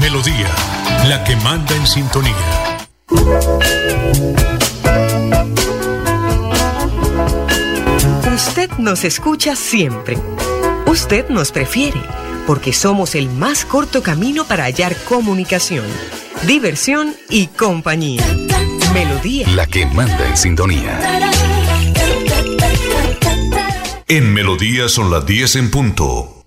Melodía, la que manda en sintonía. Usted nos escucha siempre. Usted nos prefiere porque somos el más corto camino para hallar comunicación, diversión y compañía. Melodía. La que manda en sintonía. En Melodía son las 10 en punto.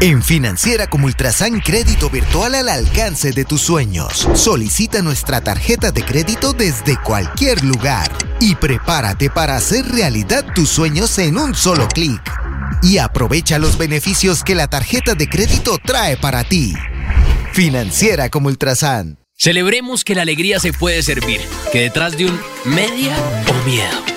En Financiera como Ultrasan Crédito Virtual al alcance de tus sueños. Solicita nuestra tarjeta de crédito desde cualquier lugar y prepárate para hacer realidad tus sueños en un solo clic. Y aprovecha los beneficios que la tarjeta de crédito trae para ti. Financiera como Ultrasan. Celebremos que la alegría se puede servir, que detrás de un media o miedo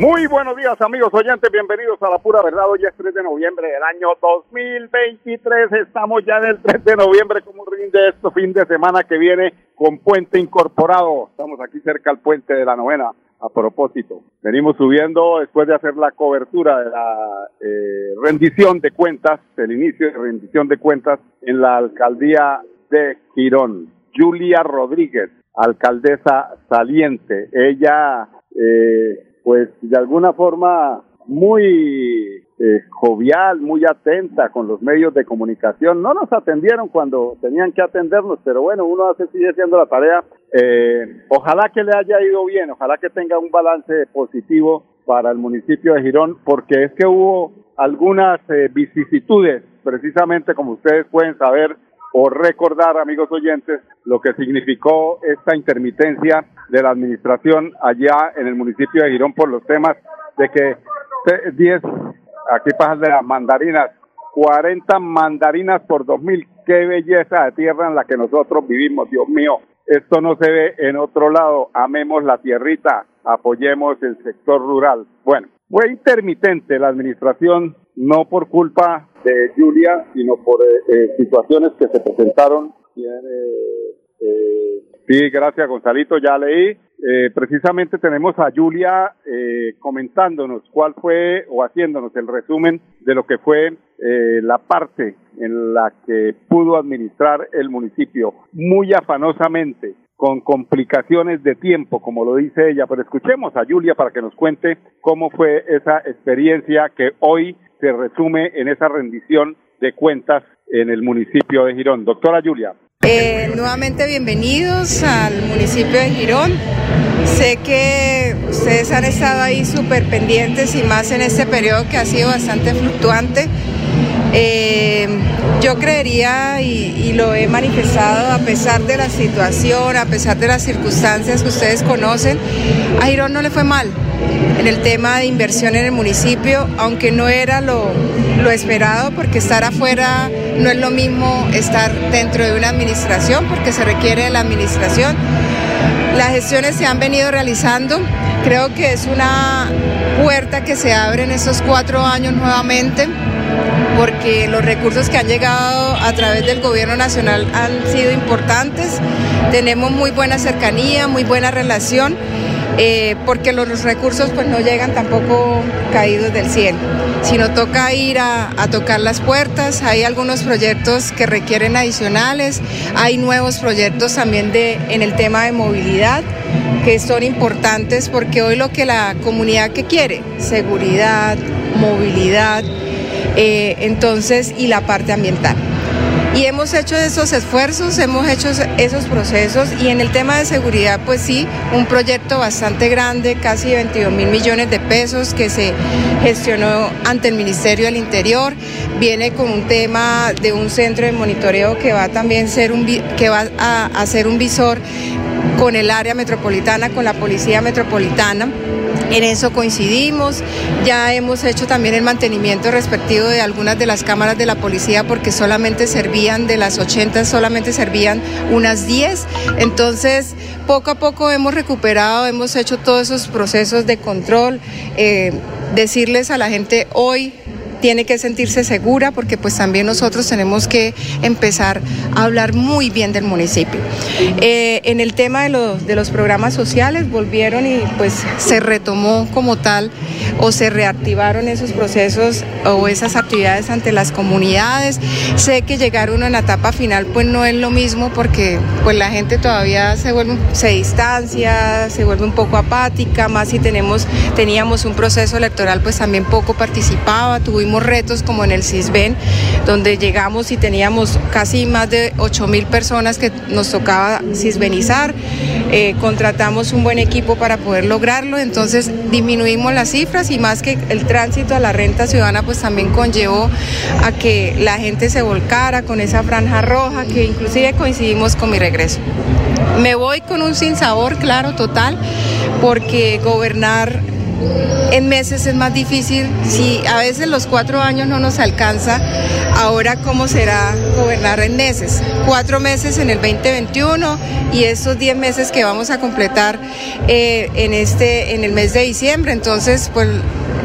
Muy buenos días amigos oyentes, bienvenidos a la pura verdad. Hoy es 3 de noviembre del año 2023. Estamos ya en el 3 de noviembre como rinde esto fin de semana que viene con puente incorporado. Estamos aquí cerca al puente de la novena. A propósito, venimos subiendo después de hacer la cobertura de la eh, rendición de cuentas, el inicio de rendición de cuentas en la alcaldía de Girón. Julia Rodríguez, alcaldesa saliente. Ella eh, pues de alguna forma muy eh, jovial, muy atenta con los medios de comunicación. No nos atendieron cuando tenían que atendernos, pero bueno, uno hace, sigue haciendo la tarea. Eh, ojalá que le haya ido bien, ojalá que tenga un balance positivo para el municipio de Girón, porque es que hubo algunas eh, vicisitudes, precisamente como ustedes pueden saber, o recordar, amigos oyentes, lo que significó esta intermitencia de la administración allá en el municipio de Girón por los temas de que 10, aquí pasan de las mandarinas, 40 mandarinas por 2.000, qué belleza de tierra en la que nosotros vivimos, Dios mío, esto no se ve en otro lado, amemos la tierrita, apoyemos el sector rural. Bueno, fue intermitente la administración, no por culpa de Julia, sino por eh, eh, situaciones que se presentaron. Eh, sí, gracias Gonzalito, ya leí. eh, precisamente tenemos a Julia eh, comentándonos cuál fue o haciéndonos el resumen de lo que fue eh, la parte en la que pudo administrar el municipio muy afanosamente, con complicaciones de tiempo, como lo dice ella. Pero escuchemos a Julia para que nos cuente cómo fue esa experiencia que hoy se resume en esa rendición de cuentas en el municipio de Girón. Doctora Julia. Eh, nuevamente bienvenidos al municipio de Girón. Sé que ustedes han estado ahí súper pendientes y más en este periodo que ha sido bastante fluctuante. Eh, yo creería y, lo he manifestado a pesar de la situación, a pesar de las circunstancias que ustedes conocen, a Girón no le fue mal en el tema de inversión en el municipio, aunque no era lo, lo esperado, porque estar afuera no es lo mismo estar dentro de una administración, porque se requiere de la administración. Las gestiones se han venido realizando, creo que es una puerta que se abre en estos cuatro años nuevamente porque los recursos que han llegado a través del gobierno nacional han sido importantes. Tenemos muy buena cercanía, muy buena relación. Eh, porque los recursos pues no llegan tampoco caídos del cielo, sino toca ir a, a, tocar las puertas, hay algunos proyectos que requieren adicionales, hay nuevos proyectos también de, en el tema de movilidad que son importantes porque hoy lo que la comunidad que quiere, seguridad, movilidad, eh, entonces, y la parte ambiental. Y hemos hecho esos esfuerzos, hemos hecho esos procesos y en el tema de seguridad, pues sí, un proyecto bastante grande, casi 22 mil millones de pesos que se gestionó ante el Ministerio del Interior. Viene con un tema de un centro de monitoreo que va también ser va a hacer un visor con el área metropolitana, con la Policía Metropolitana en eso coincidimos. Ya hemos hecho también el mantenimiento respectivo de algunas de las cámaras de la policía porque solamente servían de las 80, solamente servían unas 10. Entonces, poco a poco hemos recuperado, hemos hecho todos esos procesos de control. Eh, decirles a la gente hoy tiene que sentirse segura porque pues también nosotros tenemos que empezar a hablar muy bien del municipio. Eh, en el tema de los, de los programas sociales volvieron y pues se retomó como tal o se reactivaron esos procesos o esas actividades ante las comunidades. Sé que llegar uno en la etapa final pues no es lo mismo porque pues la gente todavía se vuelve, se distancia, se vuelve un poco apática, más si tenemos, teníamos un proceso electoral pues también poco participaba, tuvimos retos como en el CISBEN, donde llegamos y teníamos casi más de 8 mil personas que nos tocaba cisbenizar. Eh, contratamos un buen equipo para poder lograrlo, entonces disminuimos las cifras y más que el tránsito a la renta ciudadana, pues también conllevó a que la gente se volcara con esa franja roja, que inclusive coincidimos con mi regreso. Me voy con un sinsabor, claro, total, porque gobernar en meses es más difícil. Si a veces los cuatro años no nos alcanza, ahora cómo será gobernar en meses. Cuatro meses en el 2021 y estos diez meses que vamos a completar eh, en, este, en el mes de diciembre. Entonces, pues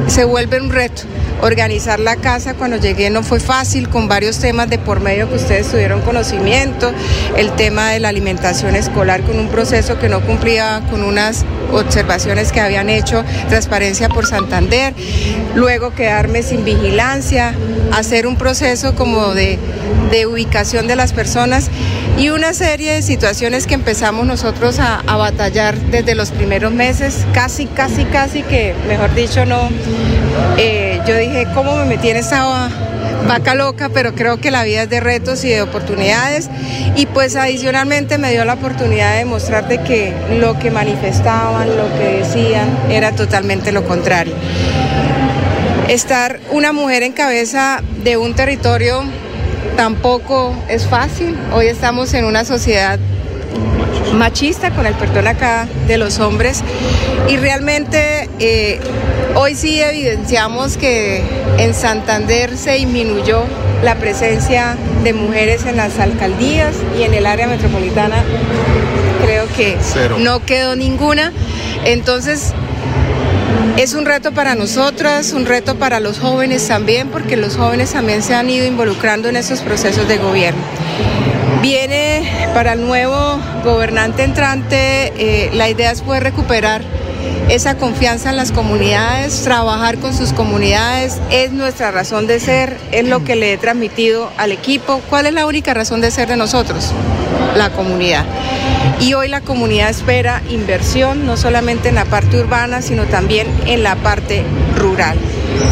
se vuelve un reto. Organizar la casa cuando llegué no fue fácil, con varios temas de por medio que ustedes tuvieron conocimiento, el tema de la alimentación escolar con un proceso que no cumplía con unas observaciones que habían hecho Transparencia por Santander, luego quedarme sin vigilancia, hacer un proceso como de, ubicación de las personas y una serie de situaciones que empezamos nosotros a, batallar desde los primeros meses, casi, casi, casi que, mejor dicho, no, eh, yo dije, ¿cómo me metí en esa vaca loca? Pero creo que la vida es de retos y de oportunidades y pues adicionalmente me dio la oportunidad de mostrar de que lo que manifestaban, lo que decían, era totalmente lo contrario. Estar una mujer en cabeza de un territorio tampoco es fácil. Hoy estamos en una sociedad machista, con el perdón acá de los hombres, y realmente eh, hoy sí evidenciamos que en Santander se disminuyó la presencia de mujeres en las alcaldías y en el área metropolitana creo que Cero. no quedó ninguna. Entonces, es un reto para nosotras, un reto para los jóvenes también, porque los jóvenes también se han ido involucrando en esos procesos de gobierno. Viene para el nuevo gobernante entrante, eh, la idea es poder recuperar esa confianza en las comunidades, trabajar con sus comunidades, es nuestra razón de ser, es lo que le he transmitido al equipo. ¿Cuál es la única razón de ser de nosotros? La comunidad. Y hoy la comunidad espera inversión, no solamente en la parte urbana, sino también en la parte rural.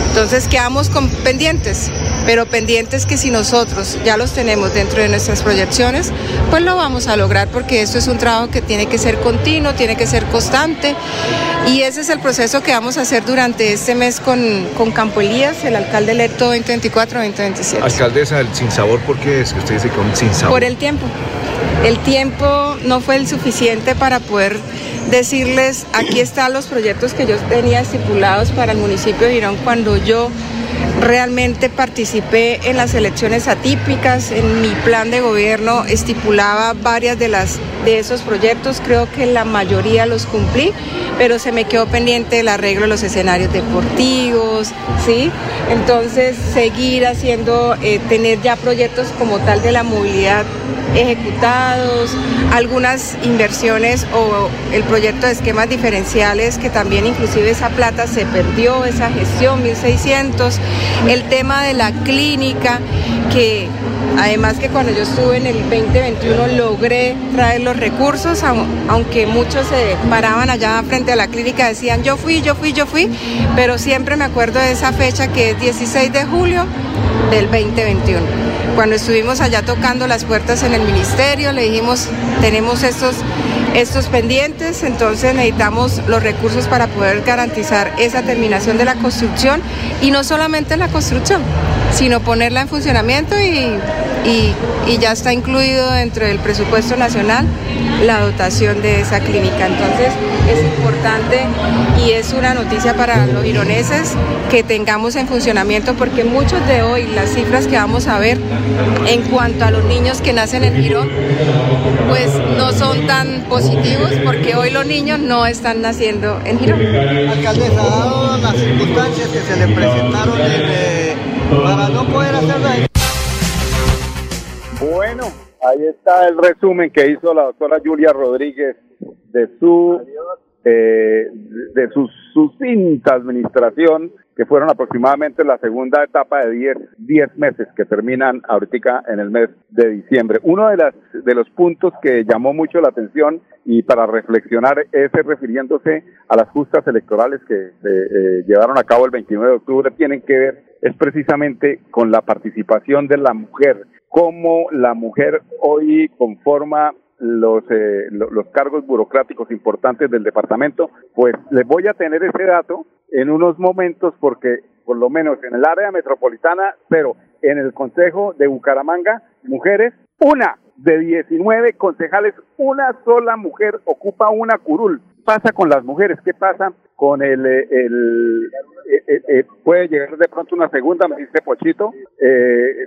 Entonces quedamos con pendientes, pero pendientes que si nosotros ya los tenemos dentro de nuestras proyecciones, pues lo vamos a lograr porque esto es un trabajo que tiene que ser continuo, tiene que ser constante y ese es el proceso que vamos a hacer durante este mes con, con Campo Elías, el alcalde electo 2024-2027. Alcaldesa, el sabor, ¿por qué es que usted dice con sabor? Por el tiempo. El tiempo no fue el suficiente para poder decirles, aquí están los proyectos que yo tenía estipulados para el municipio de Girón cuando yo realmente participé en las elecciones atípicas, en mi plan de gobierno estipulaba varias de las de esos proyectos, creo que la mayoría los cumplí, pero se me quedó pendiente el arreglo de los escenarios deportivos, ¿sí? Entonces, seguir haciendo, eh, tener ya proyectos como tal de la movilidad ejecutados, algunas inversiones o el proyecto de esquemas diferenciales que también inclusive esa plata se perdió, esa gestión 1600, el tema de la clínica que además que cuando yo estuve en el 2021 logré traer los recursos, aunque muchos se paraban allá frente a la clínica decían yo fui, yo fui, yo fui, pero siempre me acuerdo de esa fecha que es 16 de julio del 2021. Cuando estuvimos allá tocando las puertas en el ministerio, le dijimos, tenemos estos, estos pendientes, entonces necesitamos los recursos para poder garantizar esa terminación de la construcción y no solamente la construcción, sino ponerla en funcionamiento y, y, ya está incluido dentro del presupuesto nacional la dotación de esa clínica. Entonces es importante y es una noticia para los gironeses que tengamos en funcionamiento porque muchos de hoy las cifras que vamos a ver en cuanto a los niños que nacen en Girón pues no son tan positivos porque hoy los niños no están naciendo en Girón. Alcaldesa, las circunstancias que se le presentaron para no poder hacerlo bueno, ahí está el resumen que hizo la doctora Julia Rodríguez de su eh, de su sucinta administración, que fueron aproximadamente la segunda etapa de 10 diez, meses que terminan ahorita en el mes de diciembre. Uno de, las, de los puntos que llamó mucho la atención y para reflexionar es refiriéndose a las justas electorales que se eh, llevaron a cabo el 29 de octubre, tienen que ver es precisamente con la participación de la mujer cómo la mujer hoy conforma los, eh, los cargos burocráticos importantes del departamento, pues les voy a tener ese dato en unos momentos porque por lo menos en el área metropolitana, pero en el Consejo de Bucaramanga, mujeres, una de 19 concejales, una sola mujer ocupa una curul. ¿Qué pasa con las mujeres? ¿Qué pasa con el, eh, eh, eh, puede llegar de pronto una segunda, me dice Pochito,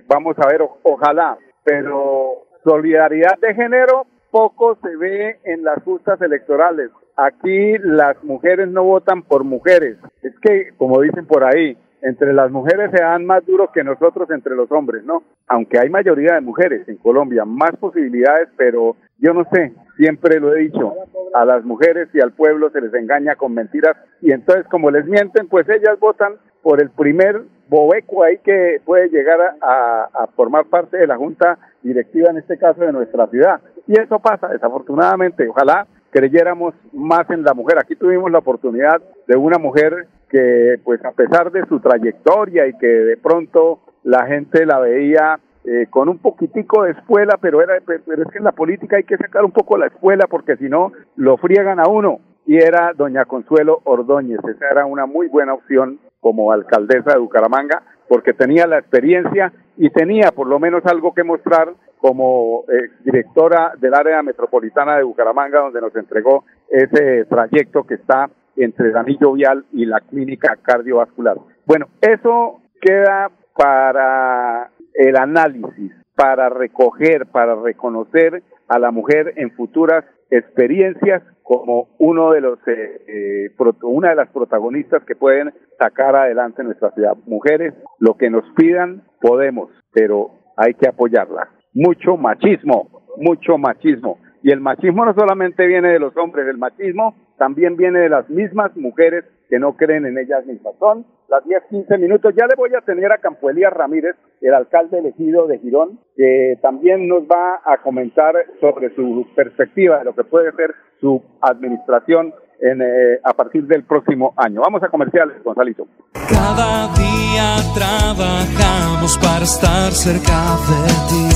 vamos a ver, ojalá, pero solidaridad de género poco se ve en las justas electorales. Aquí las mujeres no votan por mujeres. Es que, como dicen por ahí, entre las mujeres se dan más duro que nosotros entre los hombres, ¿no? Aunque hay mayoría de mujeres en Colombia, más posibilidades, pero yo no sé, siempre lo he dicho, a las mujeres y al pueblo se les engaña con mentiras y entonces como les mienten, pues ellas votan por el primer bobeco ahí que puede llegar a, a, formar parte de la junta directiva, en este caso de nuestra ciudad. Y eso pasa, desafortunadamente. Ojalá creyéramos más en la mujer. Aquí tuvimos la oportunidad de una mujer que, pues a pesar de su trayectoria y que de pronto la gente la veía eh, con un poquitico de escuela, pero, era, pero es que en la política hay que sacar un poco la escuela porque si no lo friegan a uno. Y era doña Consuelo Ordóñez, esa era una muy buena opción como alcaldesa de Bucaramanga porque tenía la experiencia y tenía por lo menos algo que mostrar como eh, directora del área metropolitana de Bucaramanga, donde nos entregó ese trayecto que está entre el anillo vial y la clínica cardiovascular. Bueno, eso queda para el análisis, para recoger, para reconocer a la mujer en futuras experiencias como uno de los eh, eh, una de las protagonistas que pueden sacar adelante nuestra ciudad. Mujeres, lo que nos pidan podemos, pero hay que apoyarla. mucho machismo, mucho machismo. Y el machismo no solamente viene de los hombres, el machismo también viene de las mismas mujeres que no creen en ellas mismas. Son las 10, 15 minutos. Ya le voy a tener a Campuelía Ramírez, el alcalde elegido de Girón, que también nos va a comentar sobre su perspectiva de lo que puede ser su administración en, eh, a partir del próximo año. Vamos a comerciales, Gonzalito. Cada día trabajamos para estar cerca de ti.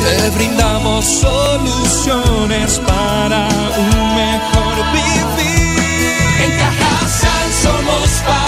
Te brindamos soluciones para un mejor vivir. En Cajasal somos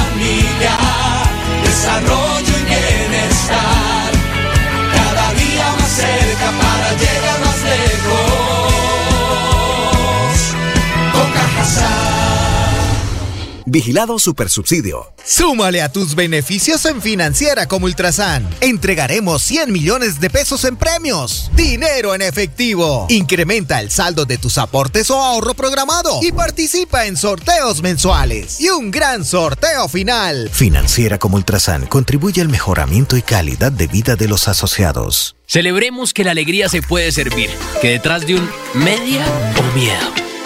Vigilado Supersubsidio. Súmale a tus beneficios en Financiera como Ultrasan. Entregaremos 100 millones de pesos en premios. Dinero en efectivo. Incrementa el saldo de tus aportes o ahorro programado y participa en sorteos mensuales. Y un gran sorteo final. Financiera como Ultrasan contribuye al mejoramiento y calidad de vida de los asociados. Celebremos que la alegría se puede servir, que detrás de un media o miedo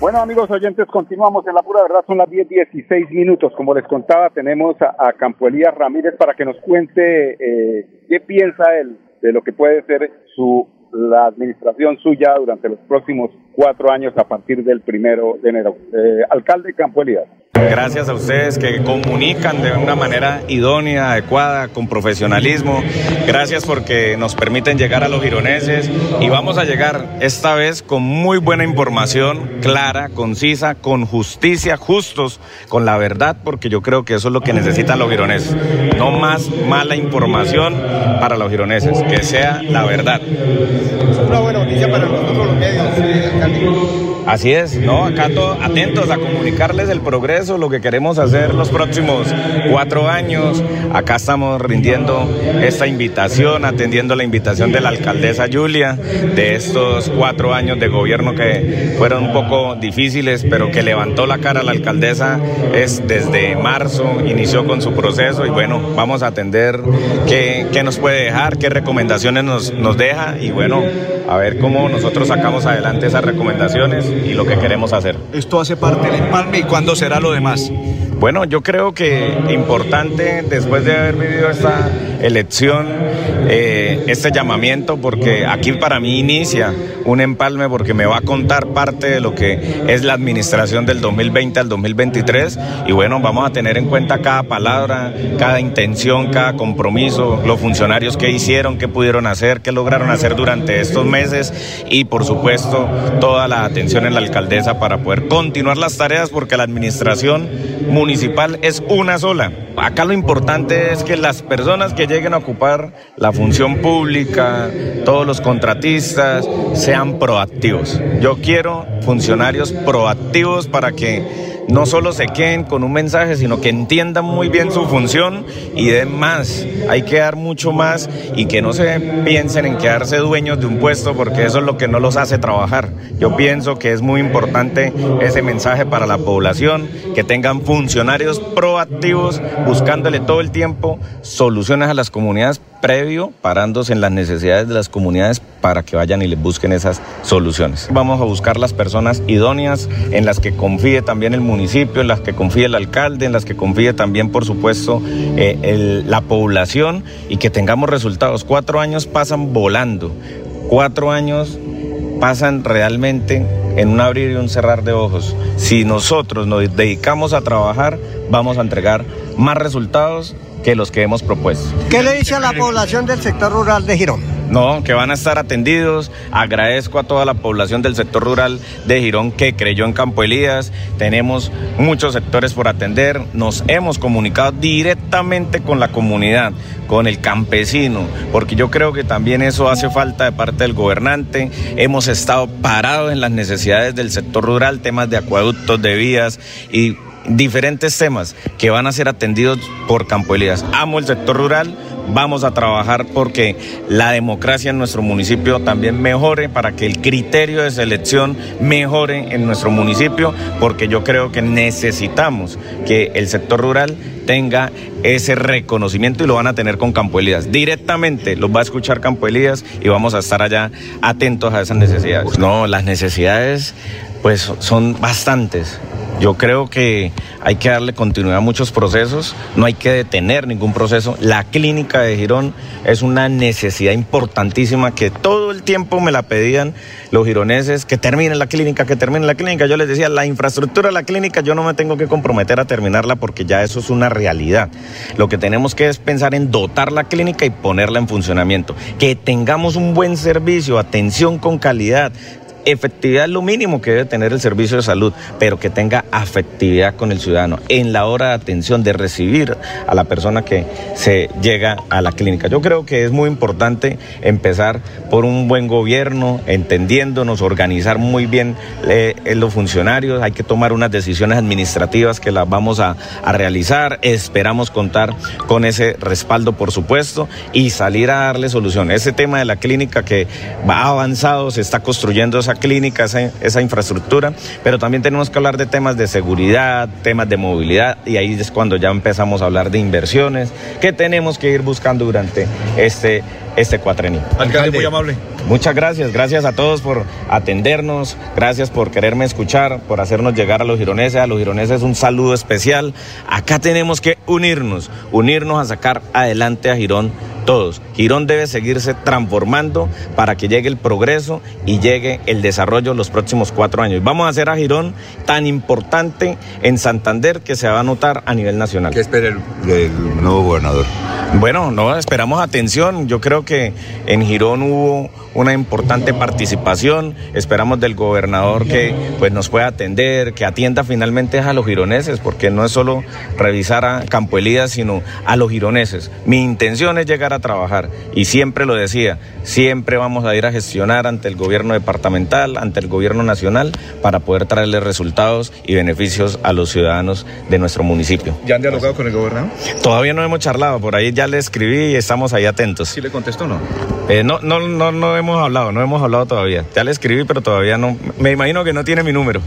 Bueno, amigos oyentes, continuamos en la pura verdad. Son las 10, 16 minutos. Como les contaba, tenemos a, a Campo Elías Ramírez para que nos cuente eh, qué piensa él de lo que puede ser su la administración suya durante los próximos cuatro años a partir del primero de enero. Eh, alcalde Campo Elías. Gracias a ustedes que comunican de una manera idónea, adecuada, con profesionalismo. Gracias porque nos permiten llegar a los gironeses y vamos a llegar esta vez con muy buena información, clara, concisa, con justicia, justos, con la verdad, porque yo creo que eso es lo que necesitan los gironeses. No más mala información para los gironeses, que sea la verdad. Es una buena noticia para nosotros los medios, Así es, ¿no? Acá to- atentos a comunicarles el progreso, lo que queremos hacer los próximos cuatro años. Acá estamos rindiendo esta invitación, atendiendo la invitación de la alcaldesa Julia, de estos cuatro años de gobierno que fueron un poco difíciles, pero que levantó la cara la alcaldesa es desde marzo, inició con su proceso y bueno, vamos a atender qué, qué nos puede dejar, qué recomendaciones nos, nos deja y bueno, a ver cómo nosotros sacamos adelante esas recomendaciones y lo que queremos hacer. Esto hace parte del empalme y cuándo será lo demás. Bueno, yo creo que importante después de haber vivido esta elección, eh, este llamamiento, porque aquí para mí inicia un empalme porque me va a contar parte de lo que es la administración del 2020 al 2023 y bueno, vamos a tener en cuenta cada palabra, cada intención, cada compromiso, los funcionarios que hicieron, qué pudieron hacer, qué lograron hacer durante estos meses y por supuesto toda la atención en la alcaldesa para poder continuar las tareas porque la administración municipal es una sola. Acá lo importante es que las personas que lleguen a ocupar la función pública, todos los contratistas, sean proactivos. Yo quiero funcionarios proactivos para que no solo se queden con un mensaje, sino que entiendan muy bien su función y den más. Hay que dar mucho más y que no se piensen en quedarse dueños de un puesto porque eso es lo que no los hace trabajar. Yo pienso que es muy importante ese mensaje para la población, que tengan funcionarios proactivos buscándole todo el tiempo soluciones a las comunidades previo parándose en las necesidades de las comunidades para que vayan y les busquen esas soluciones. Vamos a buscar las personas idóneas en las que confíe también el municipio, en las que confíe el alcalde, en las que confíe también, por supuesto, eh, la población y que tengamos resultados. Cuatro años pasan volando, cuatro años pasan realmente en un abrir y un cerrar de ojos. Si nosotros nos dedicamos a trabajar, vamos a entregar más resultados que los que hemos propuesto. ¿Qué le dice a la población del sector rural de Girón? No, que van a estar atendidos. Agradezco a toda la población del sector rural de Girón que creyó en Campo Elías. Tenemos muchos sectores por atender. Nos hemos comunicado directamente con la comunidad, con el campesino, porque yo creo que también eso hace falta de parte del gobernante. Hemos estado parados en las necesidades del sector rural, temas de acueductos, de vías y diferentes temas que van a ser atendidos por Campo Elías. Amo el sector rural, vamos a trabajar porque la democracia en nuestro municipio también mejore, para que el criterio de selección mejore en nuestro municipio, porque yo creo que necesitamos que el sector rural tenga ese reconocimiento y lo van a tener con Campo Elías. Directamente los va a escuchar Campo Elías y vamos a estar allá atentos a esas necesidades. No, las necesidades pues son bastantes. Yo creo que hay que darle continuidad a muchos procesos, no hay que detener ningún proceso. La clínica de Girón es una necesidad importantísima que todo el tiempo me la pedían los gironeses, que termine la clínica, que termine la clínica. Yo les decía, la infraestructura de la clínica yo no me tengo que comprometer a terminarla porque ya eso es una realidad. Lo que tenemos que es pensar en dotar la clínica y ponerla en funcionamiento. Que tengamos un buen servicio, atención con calidad, efectividad es lo mínimo que debe tener el servicio de salud, pero que tenga afectividad con el ciudadano en la hora de atención, de recibir a la persona que se llega a la clínica. Yo creo que es muy importante empezar por un buen gobierno, entendiéndonos, organizar muy bien eh, los funcionarios, hay que tomar unas decisiones administrativas que las vamos a, a realizar, esperamos contar con ese respaldo, por supuesto, y salir a darle solución. Ese tema de la clínica que va avanzado, se está construyendo esa clínica, esa, infraestructura, pero también tenemos que hablar de temas de seguridad, temas de movilidad, y ahí es cuando ya empezamos a hablar de inversiones que tenemos que ir buscando durante este, este cuatrenio. Alcalde, muy amable. Muchas gracias, gracias a todos por atendernos, gracias por quererme escuchar, por hacernos llegar a los gironeses, a los gironeses un saludo especial. Acá tenemos que unirnos, unirnos a sacar adelante a Girón todos. Girón debe seguirse transformando para que llegue el progreso y llegue el desarrollo los próximos cuatro años. Vamos a hacer a Girón tan importante en Santander que se va a notar a nivel nacional. ¿Qué espera el, el nuevo gobernador? Bueno, no, esperamos atención. Yo creo que en Girón hubo una importante participación. Esperamos del gobernador que pues, nos pueda atender, que atienda finalmente a los gironeses, porque no es solo revisar a Campo Elías, sino a los gironeses. Mi intención es llegar a trabajar y siempre lo decía, siempre vamos a ir a gestionar ante el gobierno departamental, ante el gobierno nacional, para poder traerle resultados y beneficios a los ciudadanos de nuestro municipio. ¿Ya han dialogado con el gobernador? Todavía no hemos charlado, por ahí ya le escribí y estamos ahí atentos. ¿Sí le contestó o no? Eh, no, no, no, no hemos hablado, no hemos hablado todavía. Ya le escribí, pero todavía no. Me imagino que no tiene mi número.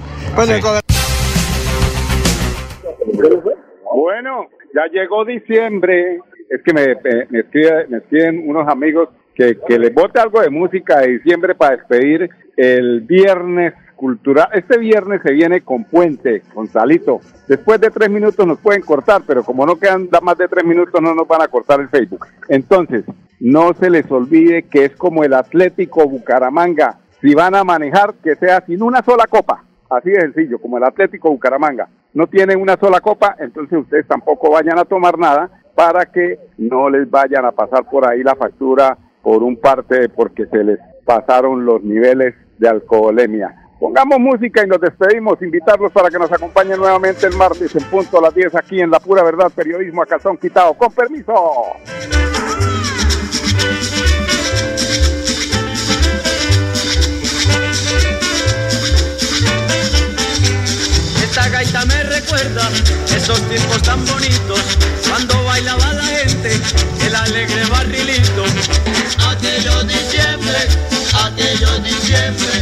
Bueno, ya llegó diciembre. Es que me, me, me escriben unos amigos que, que les bote algo de música de diciembre para despedir el viernes cultural. Este viernes se viene con Puente, con Salito. Después de tres minutos nos pueden cortar, pero como no quedan más de tres minutos no nos van a cortar el Facebook. Entonces, no se les olvide que es como el Atlético Bucaramanga. Si van a manejar, que sea sin una sola copa. Así de sencillo, como el Atlético Bucaramanga. No tienen una sola copa, entonces ustedes tampoco vayan a tomar nada para que no les vayan a pasar por ahí la factura por un parte porque se les pasaron los niveles de alcoholemia. Pongamos música y nos despedimos. Invitarlos para que nos acompañen nuevamente el martes en punto a las 10 aquí en La Pura Verdad Periodismo a Calzón Quitado. Con permiso. Esta gaita me recuerda esos tiempos tan bonitos cuando bailaba la gente el alegre barrilito. Aquellos diciembre, aquellos diciembre,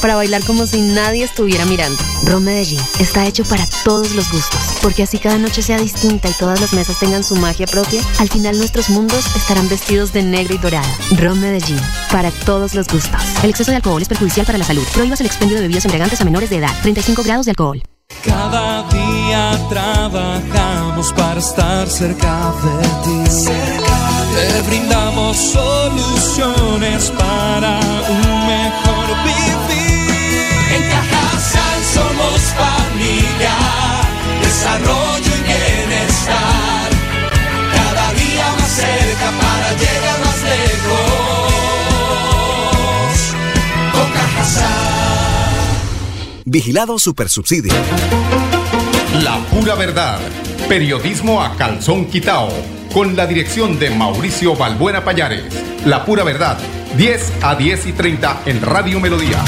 para bailar como si nadie estuviera mirando. Ron Medellín está hecho para todos los gustos, porque así cada noche sea distinta y todas las mesas tengan su magia propia, al final nuestros mundos estarán vestidos de negro y dorado. Ron Medellín, para todos los gustos. El exceso de alcohol es perjudicial para la salud. Prohíbas el expendio de bebidas embriagantes a menores de edad. 35 grados de alcohol. Cada día trabajamos para estar cerca de ti. Te brindamos soluciones para un mejor vivir. Somos familia, desarrollo y bienestar. Cada día más cerca para llegar más lejos. Con Cajasal. Vigilado Supersubsidio. La pura verdad. Periodismo a calzón quitao. Con la dirección de Mauricio Balbuena Payares. La pura verdad. 10 a 10 y 30 en Radio Melodía.